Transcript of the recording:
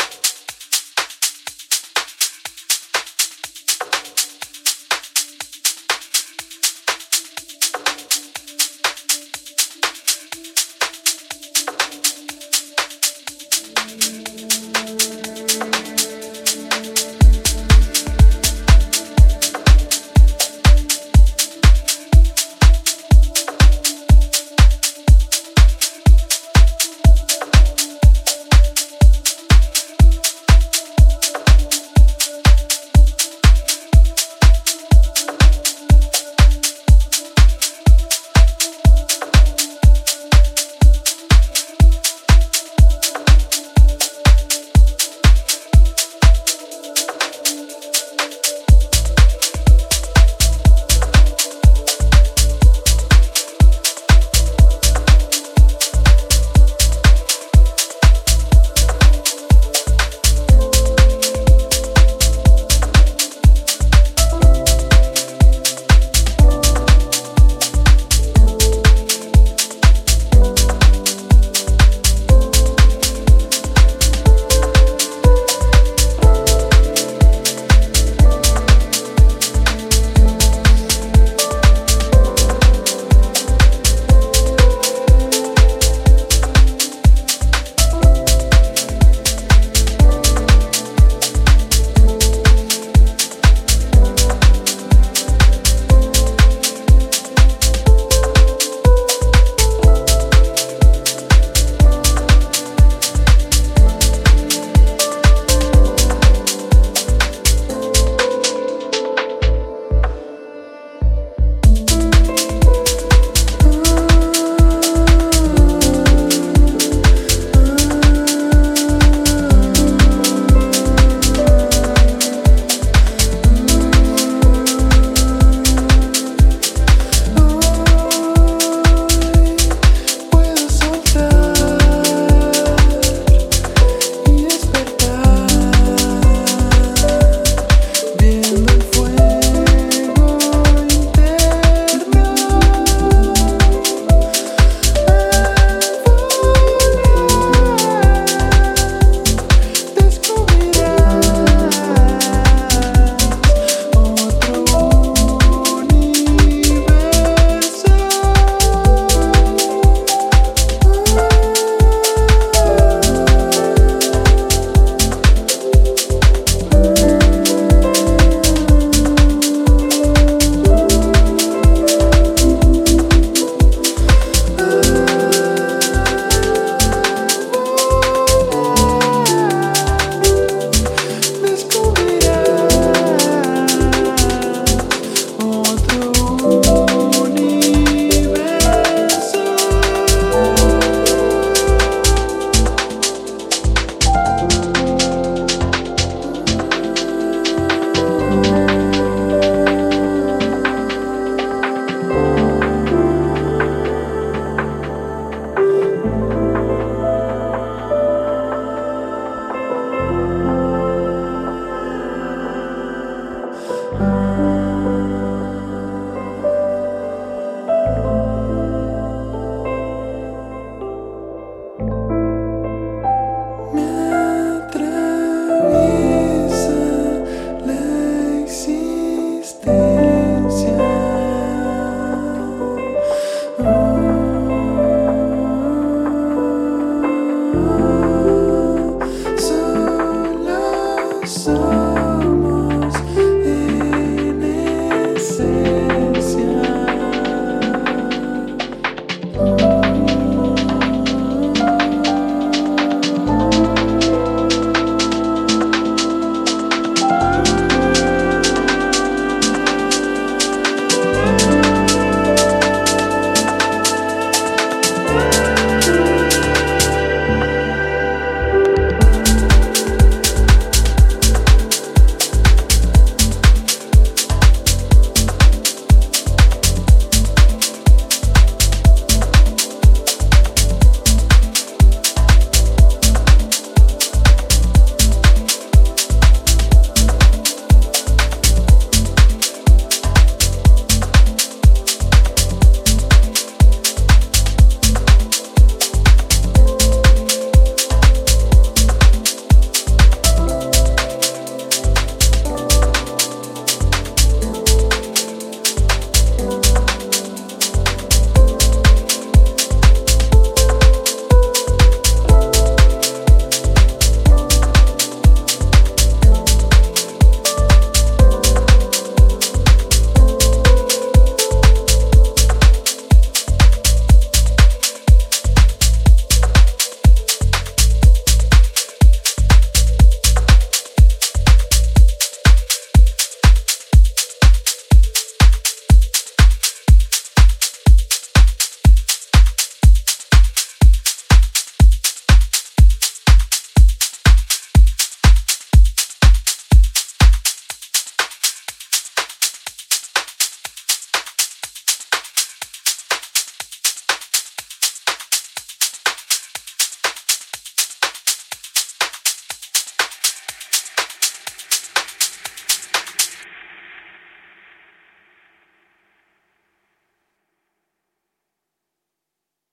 you time.